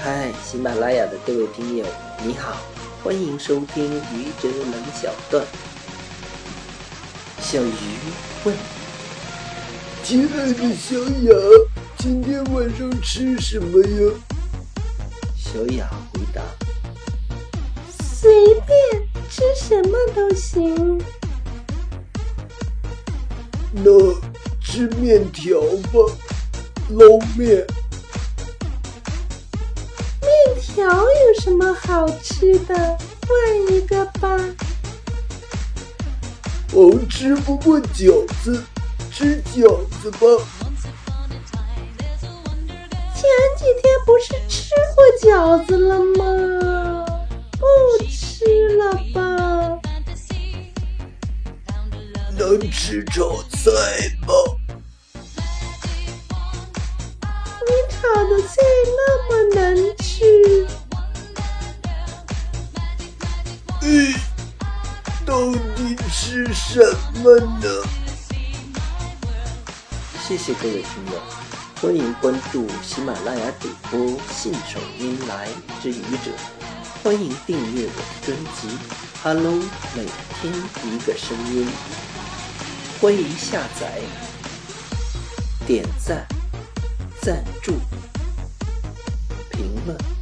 嗨，喜马拉雅的各位听友，你好，欢迎收听愚者冷小段。小鱼问：亲爱的小雅，今天晚上吃什么呀？小雅回答：随便吃什么都行。那吃面条吧，捞面。面条有什么好吃的？换一个吧。我吃不过饺子，吃饺子吧。前几天不是吃过饺子了吗？不吃了吧。能吃炒菜吗？你炒的菜那么难嗯，到底是什么呢？谢谢各位听友，欢迎关注喜马拉雅主播信手拈来之愚者，欢迎订阅我的专辑《Hello》，每天一个声音，欢迎下载、点赞、赞助、评论。